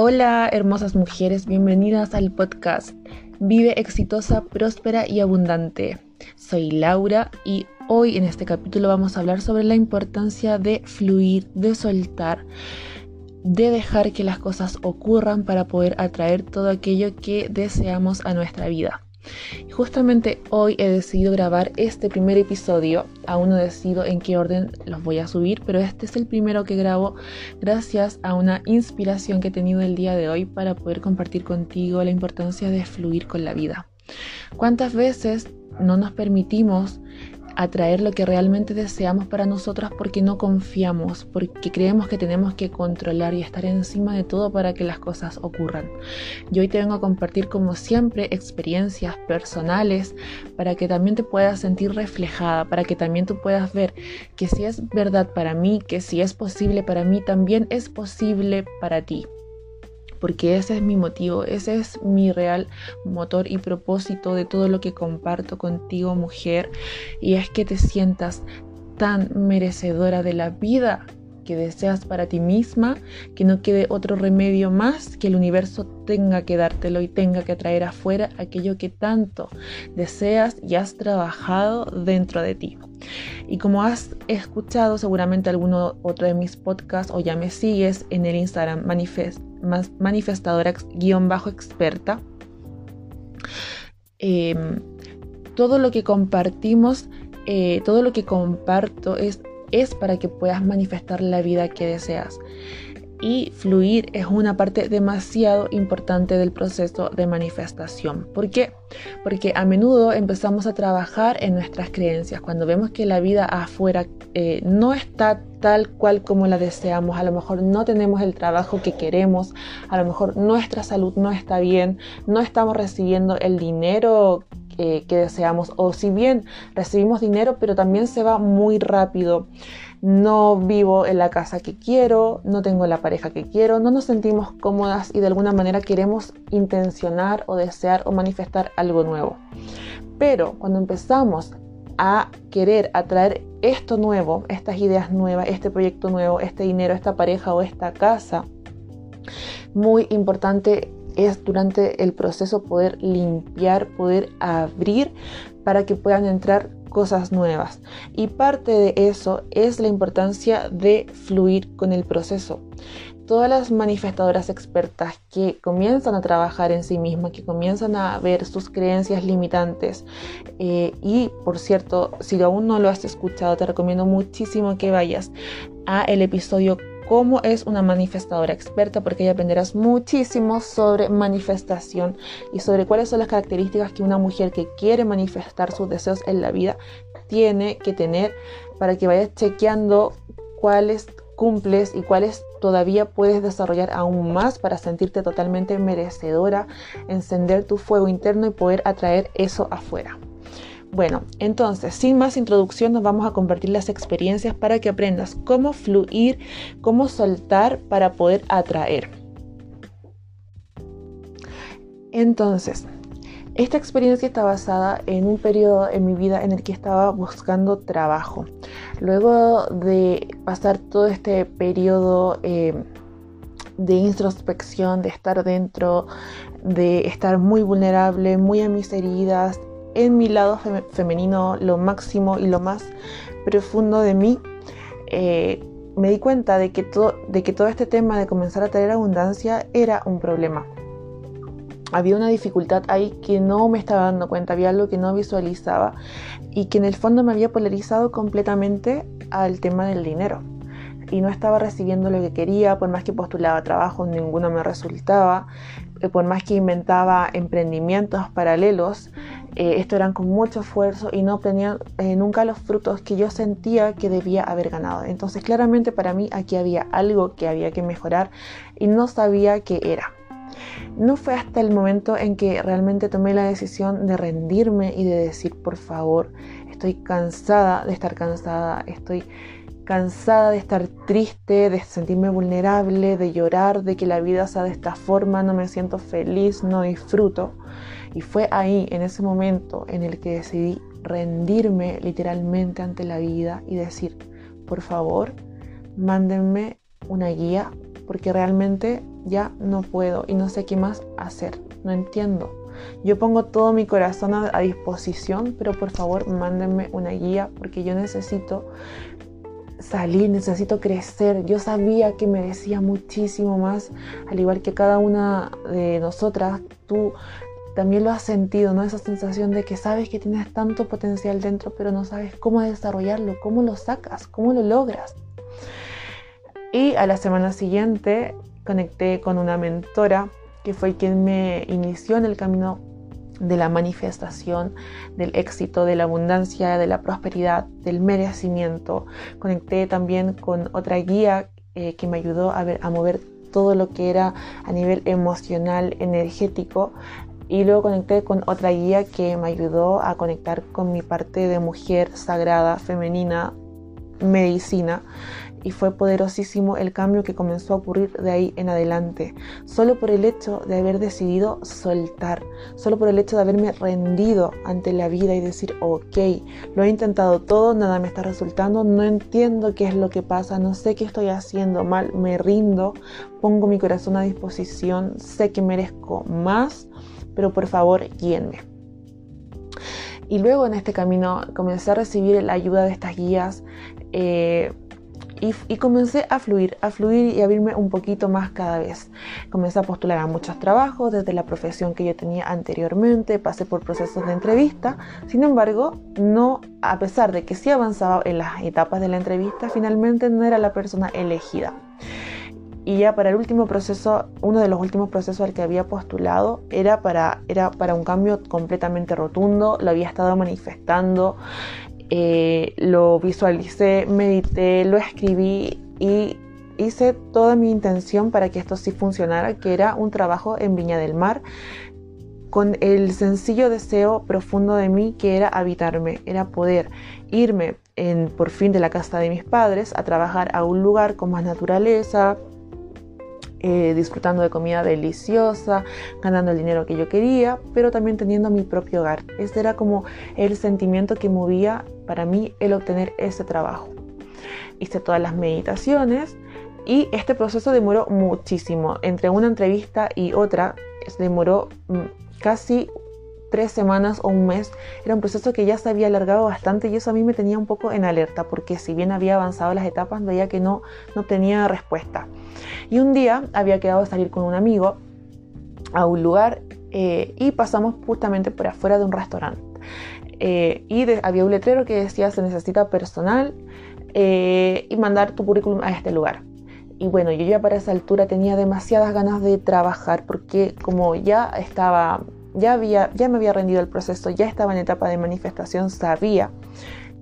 Hola hermosas mujeres, bienvenidas al podcast Vive exitosa, próspera y abundante. Soy Laura y hoy en este capítulo vamos a hablar sobre la importancia de fluir, de soltar, de dejar que las cosas ocurran para poder atraer todo aquello que deseamos a nuestra vida. Justamente hoy he decidido grabar este primer episodio. Aún no decido en qué orden los voy a subir, pero este es el primero que grabo gracias a una inspiración que he tenido el día de hoy para poder compartir contigo la importancia de fluir con la vida. ¿Cuántas veces no nos permitimos atraer lo que realmente deseamos para nosotras porque no confiamos, porque creemos que tenemos que controlar y estar encima de todo para que las cosas ocurran. Yo hoy te vengo a compartir como siempre experiencias personales para que también te puedas sentir reflejada, para que también tú puedas ver que si es verdad para mí, que si es posible para mí, también es posible para ti porque ese es mi motivo, ese es mi real motor y propósito de todo lo que comparto contigo, mujer, y es que te sientas tan merecedora de la vida que deseas para ti misma, que no quede otro remedio más, que el universo tenga que dártelo y tenga que traer afuera aquello que tanto deseas y has trabajado dentro de ti. Y como has escuchado seguramente alguno otro de mis podcasts o ya me sigues en el Instagram manifest, manifestadora-experta, em, todo lo que compartimos, eh, todo lo que comparto es es para que puedas manifestar la vida que deseas. Y fluir es una parte demasiado importante del proceso de manifestación. ¿Por qué? Porque a menudo empezamos a trabajar en nuestras creencias. Cuando vemos que la vida afuera eh, no está tal cual como la deseamos, a lo mejor no tenemos el trabajo que queremos, a lo mejor nuestra salud no está bien, no estamos recibiendo el dinero que deseamos o si bien recibimos dinero pero también se va muy rápido no vivo en la casa que quiero, no tengo la pareja que quiero, no nos sentimos cómodas y de alguna manera queremos intencionar o desear o manifestar algo nuevo. Pero cuando empezamos a querer atraer esto nuevo, estas ideas nuevas, este proyecto nuevo, este dinero, esta pareja o esta casa, muy importante es durante el proceso poder limpiar, poder abrir para que puedan entrar cosas nuevas. Y parte de eso es la importancia de fluir con el proceso. Todas las manifestadoras expertas que comienzan a trabajar en sí mismas, que comienzan a ver sus creencias limitantes, eh, y por cierto, si aún no lo has escuchado, te recomiendo muchísimo que vayas a el episodio cómo es una manifestadora experta, porque ahí aprenderás muchísimo sobre manifestación y sobre cuáles son las características que una mujer que quiere manifestar sus deseos en la vida tiene que tener para que vayas chequeando cuáles cumples y cuáles todavía puedes desarrollar aún más para sentirte totalmente merecedora, encender tu fuego interno y poder atraer eso afuera. Bueno, entonces, sin más introducción, nos vamos a compartir las experiencias para que aprendas cómo fluir, cómo soltar para poder atraer. Entonces, esta experiencia está basada en un periodo en mi vida en el que estaba buscando trabajo. Luego de pasar todo este periodo eh, de introspección, de estar dentro, de estar muy vulnerable, muy a mis heridas, en mi lado femenino lo máximo y lo más profundo de mí, eh, me di cuenta de que, todo, de que todo este tema de comenzar a traer abundancia era un problema. Había una dificultad ahí que no me estaba dando cuenta, había algo que no visualizaba y que en el fondo me había polarizado completamente al tema del dinero y no estaba recibiendo lo que quería, por más que postulaba trabajo, ninguno me resultaba, eh, por más que inventaba emprendimientos paralelos, eh, esto eran con mucho esfuerzo y no obtenía eh, nunca los frutos que yo sentía que debía haber ganado. Entonces claramente para mí aquí había algo que había que mejorar y no sabía qué era. No fue hasta el momento en que realmente tomé la decisión de rendirme y de decir, por favor, estoy cansada de estar cansada, estoy cansada de estar triste, de sentirme vulnerable, de llorar, de que la vida sea de esta forma, no me siento feliz, no disfruto. Y fue ahí, en ese momento, en el que decidí rendirme literalmente ante la vida y decir, por favor, mándenme una guía, porque realmente ya no puedo y no sé qué más hacer, no entiendo. Yo pongo todo mi corazón a, disposición, pero por favor mándenme una guía porque yo necesito salir, necesito crecer. Yo sabía que merecía muchísimo más, al igual que cada una de nosotras, tú también lo has sentido, ¿no? Esa sensación de que sabes que tienes tanto potencial dentro, pero no sabes cómo desarrollarlo, cómo lo sacas, cómo lo logras. Y a la semana siguiente conecté con una mentora que fue quien me inició en el camino de la manifestación, del éxito, de la abundancia, de la prosperidad, del merecimiento. Conecté también con otra guía eh, que me ayudó a, a mover todo lo que era a nivel emocional, energético. Y luego conecté con otra guía que me ayudó a conectar con mi parte de mujer sagrada, femenina, medicina. Y fue poderosísimo el cambio que comenzó a ocurrir de ahí en adelante, solo por el hecho de haber decidido soltar, solo por el hecho de haberme rendido ante la vida y decir, ok, lo he intentado todo, nada me está resultando, no entiendo qué es lo que pasa, no sé qué estoy haciendo mal, me rindo, pongo mi corazón a disposición, sé que merezco más, pero por favor guíenme. Y luego en este camino comencé a recibir la ayuda de estas guías. Eh, y, comencé a fluir, a fluir y a abrirme un poquito más cada vez. Comencé a postular a muchos trabajos desde la profesión que yo tenía anteriormente, pasé por procesos de entrevista, sin embargo, no, a pesar de que sí avanzaba en las etapas de la entrevista, finalmente no era la persona elegida. Y ya para el último proceso, uno de los últimos procesos al que había postulado era para, era para un cambio completamente rotundo, lo había estado manifestando, eh, lo visualicé, medité, lo escribí y hice toda mi intención para que esto sí funcionara, que era un trabajo en Viña del Mar con el sencillo deseo profundo de mí que era habitarme, era poder irme en, por fin de la casa de mis padres a trabajar a un lugar con más naturaleza, eh, disfrutando de comida deliciosa, ganando el dinero que yo quería, pero también teniendo mi propio hogar. Ese era como el sentimiento que movía para mí el obtener ese trabajo. Hice todas las meditaciones y este proceso demoró muchísimo. Entre una entrevista y otra, demoró mm, casi tres semanas o un mes. Era un proceso que ya se había alargado bastante y eso a mí me tenía un poco en alerta porque si bien había avanzado las etapas veía que no, no tenía respuesta. Y un día había quedado salir con un amigo a un lugar eh, y pasamos justamente por afuera de un restaurante. Eh, y había un letrero que decía se necesita personal eh, y mandar tu currículum a este lugar. Y bueno, yo ya para esa altura tenía demasiadas ganas de trabajar porque como ya estaba ya, había, ya me había rendido el proceso, ya estaba en etapa de manifestación, sabía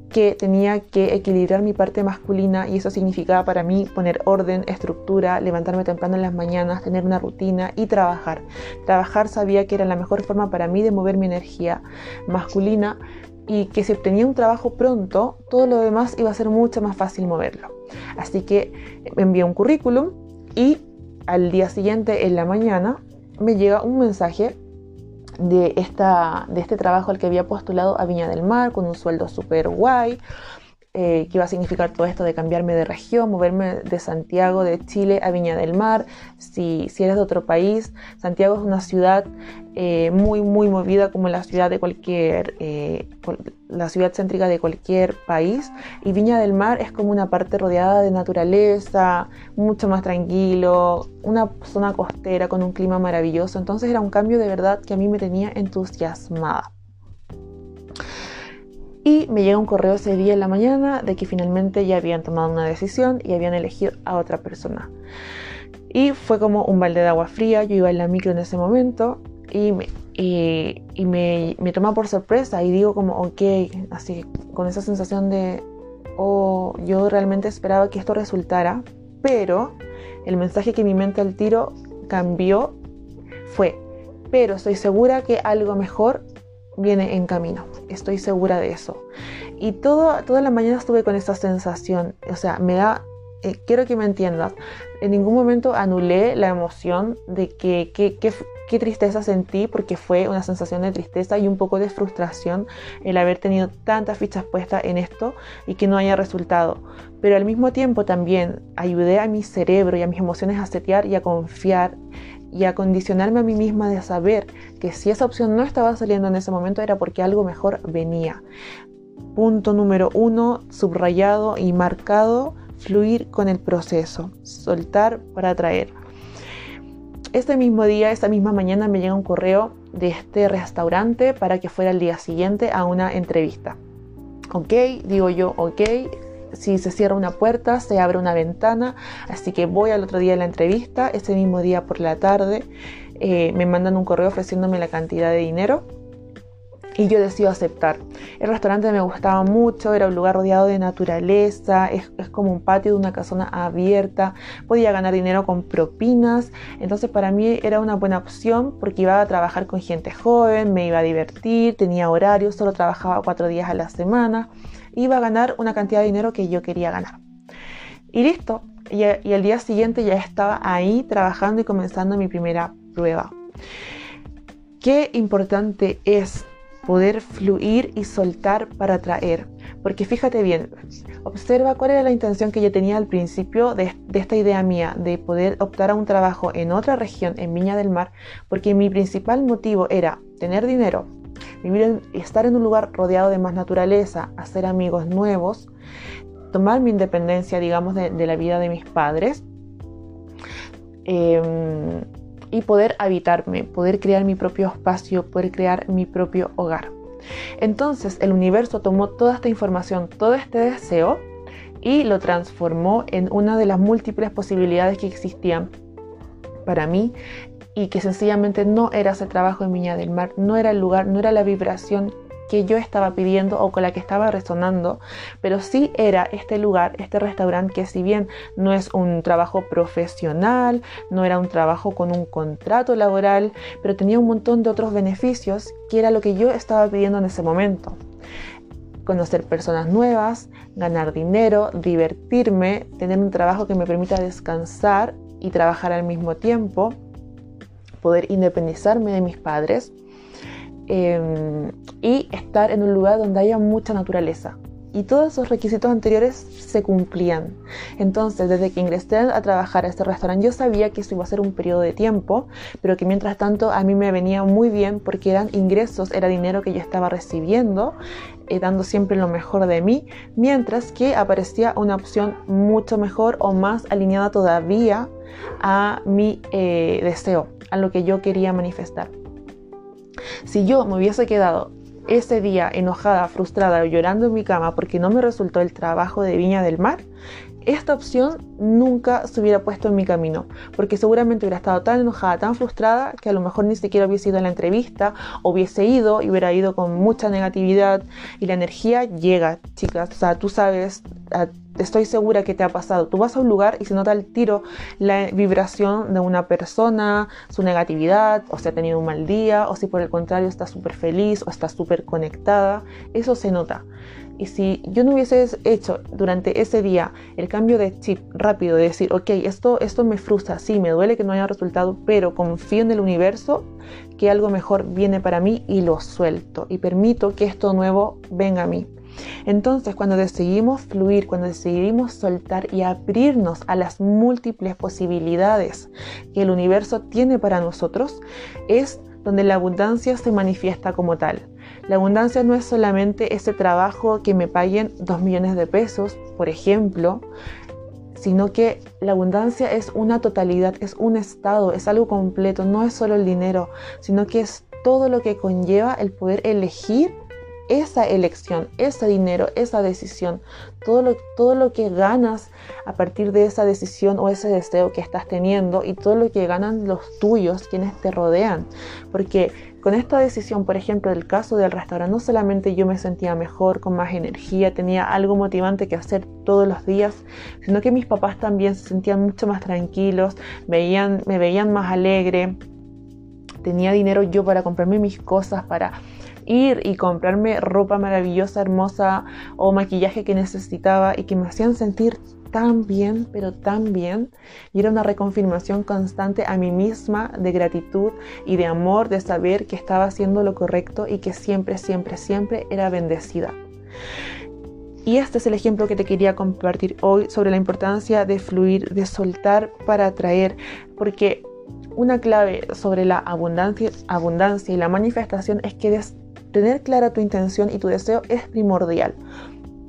que tenía que equilibrar mi parte masculina y eso significaba para mí poner orden, estructura, levantarme temprano en las mañanas, tener una rutina y trabajar. Trabajar sabía que era la mejor forma para mí de mover mi energía masculina y que si obtenía un trabajo pronto, todo lo demás iba a ser mucho más fácil moverlo. Así que envié un currículum y al día siguiente en la mañana me llega un mensaje de, esta, de este trabajo al que había postulado a Viña del Mar con un sueldo súper guay, eh, que iba a significar todo esto de cambiarme de región, moverme de Santiago, de Chile a Viña del Mar. Si, si eres de otro país, Santiago es una ciudad eh, muy, muy movida como la ciudad de cualquier, eh, la ciudad céntrica de cualquier país. Y Viña del Mar es como una parte rodeada de naturaleza, mucho más tranquilo, una zona costera con un clima maravilloso. Entonces era un cambio de verdad que a mí me tenía entusiasmada. Y me llega un correo ese día en la mañana de que finalmente ya habían tomado una decisión y habían elegido a otra persona. Y fue como un balde de agua fría. Yo iba en la micro en ese momento y me, y, me, me, toma por sorpresa y digo como, ok, así con esa sensación de, oh, yo realmente esperaba que esto resultara, pero el mensaje que mi mente al tiro cambió fue, pero estoy segura que algo mejor viene en camino. Estoy segura de eso. Y todo, toda la mañana estuve con esa sensación. O sea, me da... Eh, quiero que me entiendas. En ningún momento anulé la emoción de que, qué tristeza sentí porque fue una sensación de tristeza y un poco de frustración el haber tenido tantas fichas puestas en esto y que no haya resultado. Pero al mismo tiempo también ayudé a mi cerebro y a mis emociones a setear y a confiar y a condicionarme a mí misma de saber que si esa opción no estaba saliendo en ese momento era porque algo mejor venía. Punto número uno, subrayado y marcado, fluir con el proceso, soltar para atraer. Este mismo día, esta misma mañana me llega un correo de este restaurante para que fuera el día siguiente a una entrevista. Ok, digo yo, ok, si se cierra una puerta, se abre una ventana, así que voy al otro día de la entrevista, ese mismo día por la tarde eh, me mandan un correo ofreciéndome la cantidad de dinero y yo decido aceptar. El restaurante me gustaba mucho, era un lugar rodeado de naturaleza, es, como un patio de una casona abierta, podía ganar dinero con propinas, entonces para mí era una buena opción porque iba a trabajar con gente joven, me iba a divertir, tenía horario, solo trabajaba cuatro días a la semana, iba a ganar una cantidad de dinero que yo quería ganar. Y listo, y, y el día siguiente ya estaba ahí trabajando y comenzando mi primera prueba. Qué importante es poder fluir y soltar para atraer. Porque fíjate bien, observa cuál era la intención que yo tenía al principio de, esta idea mía de poder optar a un trabajo en otra región, en Viña del Mar, porque mi principal motivo era tener dinero, vivir estar en un lugar rodeado de más naturaleza, hacer amigos nuevos, tomar mi independencia, digamos, de, la vida de mis padres. Em, y poder habitarme, poder crear mi propio espacio, poder crear mi propio hogar. Entonces el universo tomó toda esta información, todo este deseo y lo transformó en una de las múltiples posibilidades que existían para mí y que sencillamente no era ese trabajo en Viña del Mar, no era el lugar, no era la vibración que yo estaba pidiendo o con la que estaba resonando, pero sí era este lugar, este restaurante que si bien no es un trabajo profesional, no era un trabajo con un contrato laboral, pero tenía un montón de otros beneficios que era lo que yo estaba pidiendo en ese momento. Conocer personas nuevas, ganar dinero, divertirme, tener un trabajo que me permita descansar y trabajar al mismo tiempo, poder independizarme de mis padres Em, y estar en un lugar donde haya mucha naturaleza. Y todos esos requisitos anteriores se cumplían. Entonces, desde que ingresé a trabajar a este restaurante, yo sabía que eso iba a ser un periodo de tiempo, pero que mientras tanto a mí me venía muy bien porque eran ingresos, era dinero que yo estaba recibiendo, eh, dando siempre lo mejor de mí, mientras que aparecía una opción mucho mejor o más alineada todavía a mi eh, deseo, a lo que yo quería manifestar. Si yo me hubiese quedado ese día enojada, frustrada, llorando en mi cama porque no me resultó el trabajo de Viña del Mar, esta opción nunca se hubiera puesto en mi camino, porque seguramente hubiera estado tan enojada, tan frustrada, que a lo mejor ni siquiera hubiese ido a la entrevista, o hubiese ido y hubiera ido con mucha negatividad. Y la energía llega, chicas, o sea, tú sabes, estoy segura que te ha pasado. Tú vas a un lugar y se nota el tiro la vibración de una persona, su negatividad, o si ha tenido un mal día, o si por el contrario está súper feliz o está súper conectada. Eso se nota. Y si yo no hubiese hecho durante ese día el cambio de chip rápido, de decir, ok, esto, esto me frustra, sí, me duele que no haya resultado, pero confío en el universo que algo mejor viene para mí y lo suelto y permito que esto nuevo venga a mí. Entonces, cuando decidimos fluir, cuando decidimos soltar y abrirnos a las múltiples posibilidades que el universo tiene para nosotros, es donde la abundancia se manifiesta como tal. La abundancia no es solamente ese trabajo que me paguen dos millones de pesos, por ejemplo, sino que la abundancia es una totalidad, es un estado, es algo completo, no es solo el dinero, sino que es todo lo que conlleva el poder elegir esa elección, ese dinero, esa decisión, todo lo, todo lo que ganas a partir de esa decisión o ese deseo que estás teniendo y todo lo que ganan los tuyos, quienes te rodean. Porque con esta decisión, por ejemplo, del caso del restaurante, no solamente yo me sentía mejor, con más energía, tenía algo motivante que hacer todos los días, sino que mis papás también se sentían mucho más tranquilos, veían, me veían más alegre, tenía dinero yo para comprarme mis cosas, para ir y comprarme ropa maravillosa, hermosa o maquillaje que necesitaba y que me hacían sentir tan bien, pero tan bien. Y era una reconfirmación constante a mí misma de gratitud y de amor, de saber que estaba haciendo lo correcto y que siempre, siempre, siempre era bendecida. Y este es el ejemplo que te quería compartir hoy sobre la importancia de fluir, de soltar para atraer, porque una clave sobre la abundancia, abundancia y la manifestación es que tener clara tu intención y tu deseo es primordial.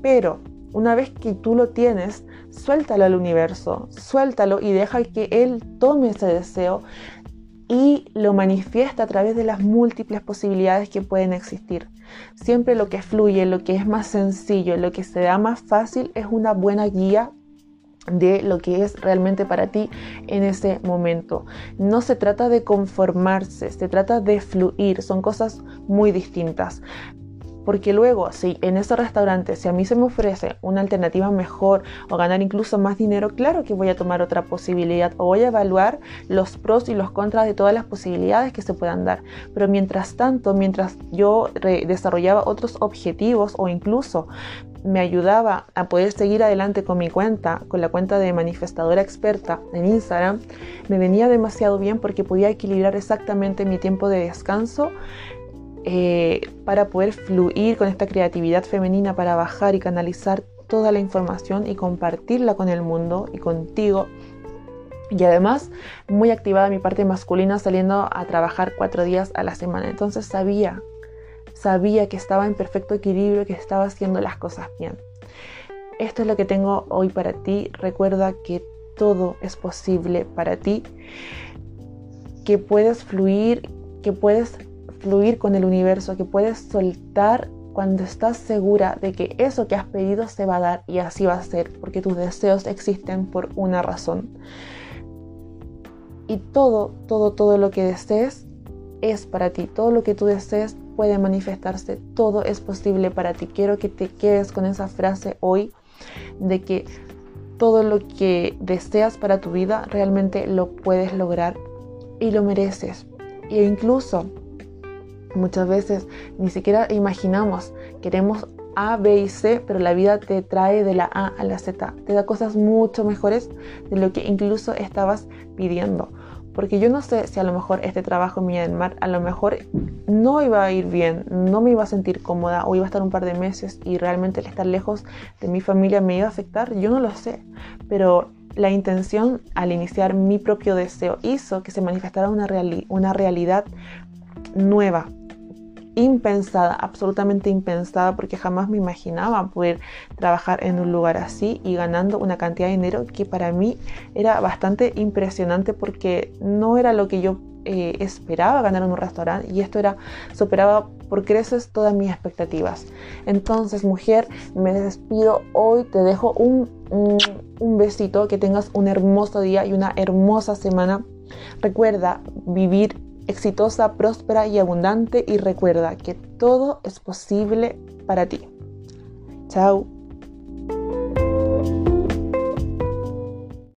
Pero una vez que tú lo tienes, suéltalo al universo, suéltalo y deja que Él tome ese deseo y lo manifiesta a través de las múltiples posibilidades que pueden existir. Siempre lo que fluye, lo que es más sencillo, lo que se da más fácil es una buena guía de lo que es realmente para ti en ese momento. No se trata de conformarse, se trata de fluir, son cosas muy distintas. Porque luego, si en ese restaurante, si a mí se me ofrece una alternativa mejor o ganar incluso más dinero, claro que voy a tomar otra posibilidad o voy a evaluar los pros y los contras de todas las posibilidades que se puedan dar. Pero mientras tanto, mientras yo desarrollaba otros objetivos o incluso me ayudaba a poder seguir adelante con mi cuenta, con la cuenta de manifestadora experta en Instagram, me venía demasiado bien porque podía equilibrar exactamente mi tiempo de descanso eh, para poder fluir con esta creatividad femenina, para bajar y canalizar toda la información y compartirla con el mundo y contigo. Y además, muy activada mi parte masculina saliendo a trabajar cuatro días a la semana. Entonces sabía, sabía que estaba en perfecto equilibrio, que estaba haciendo las cosas bien. Esto es lo que tengo hoy para ti. Recuerda que todo es posible para ti, que puedes fluir, que puedes fluir con el universo, que puedes soltar cuando estás segura de que eso que has pedido se va a dar y así va a ser, porque tus deseos existen por una razón. Y todo, todo, todo lo que desees es para ti. Todo lo que tú desees puede manifestarse. Todo es posible para ti. Quiero que te quedes con esa frase hoy de que todo lo que deseas para tu vida realmente lo puedes lograr y lo mereces. E incluso Muchas veces ni siquiera imaginamos, queremos A, B y C, pero la vida te trae de la A a la Z, te da cosas mucho mejores de lo que incluso estabas pidiendo. Porque yo no sé si a lo mejor este trabajo en Myanmar a lo mejor no iba a ir bien, no me iba a sentir cómoda o iba a estar un par de meses y realmente el estar lejos de mi familia me iba a afectar, yo no lo sé. Pero la intención al iniciar mi propio deseo hizo que se manifestara una, una realidad nueva, impensada, absolutamente impensada, porque jamás me imaginaba poder trabajar en un lugar así y ganando una cantidad de dinero que para mí era bastante impresionante porque no era lo que yo eh, esperaba ganar en un restaurante y esto era superaba por creces todas mis expectativas. Entonces, mujer, me despido hoy, te dejo un, un besito, que tengas un hermoso día y una hermosa semana. Recuerda vivir exitosa, próspera y abundante y recuerda que todo es posible para ti. Chao.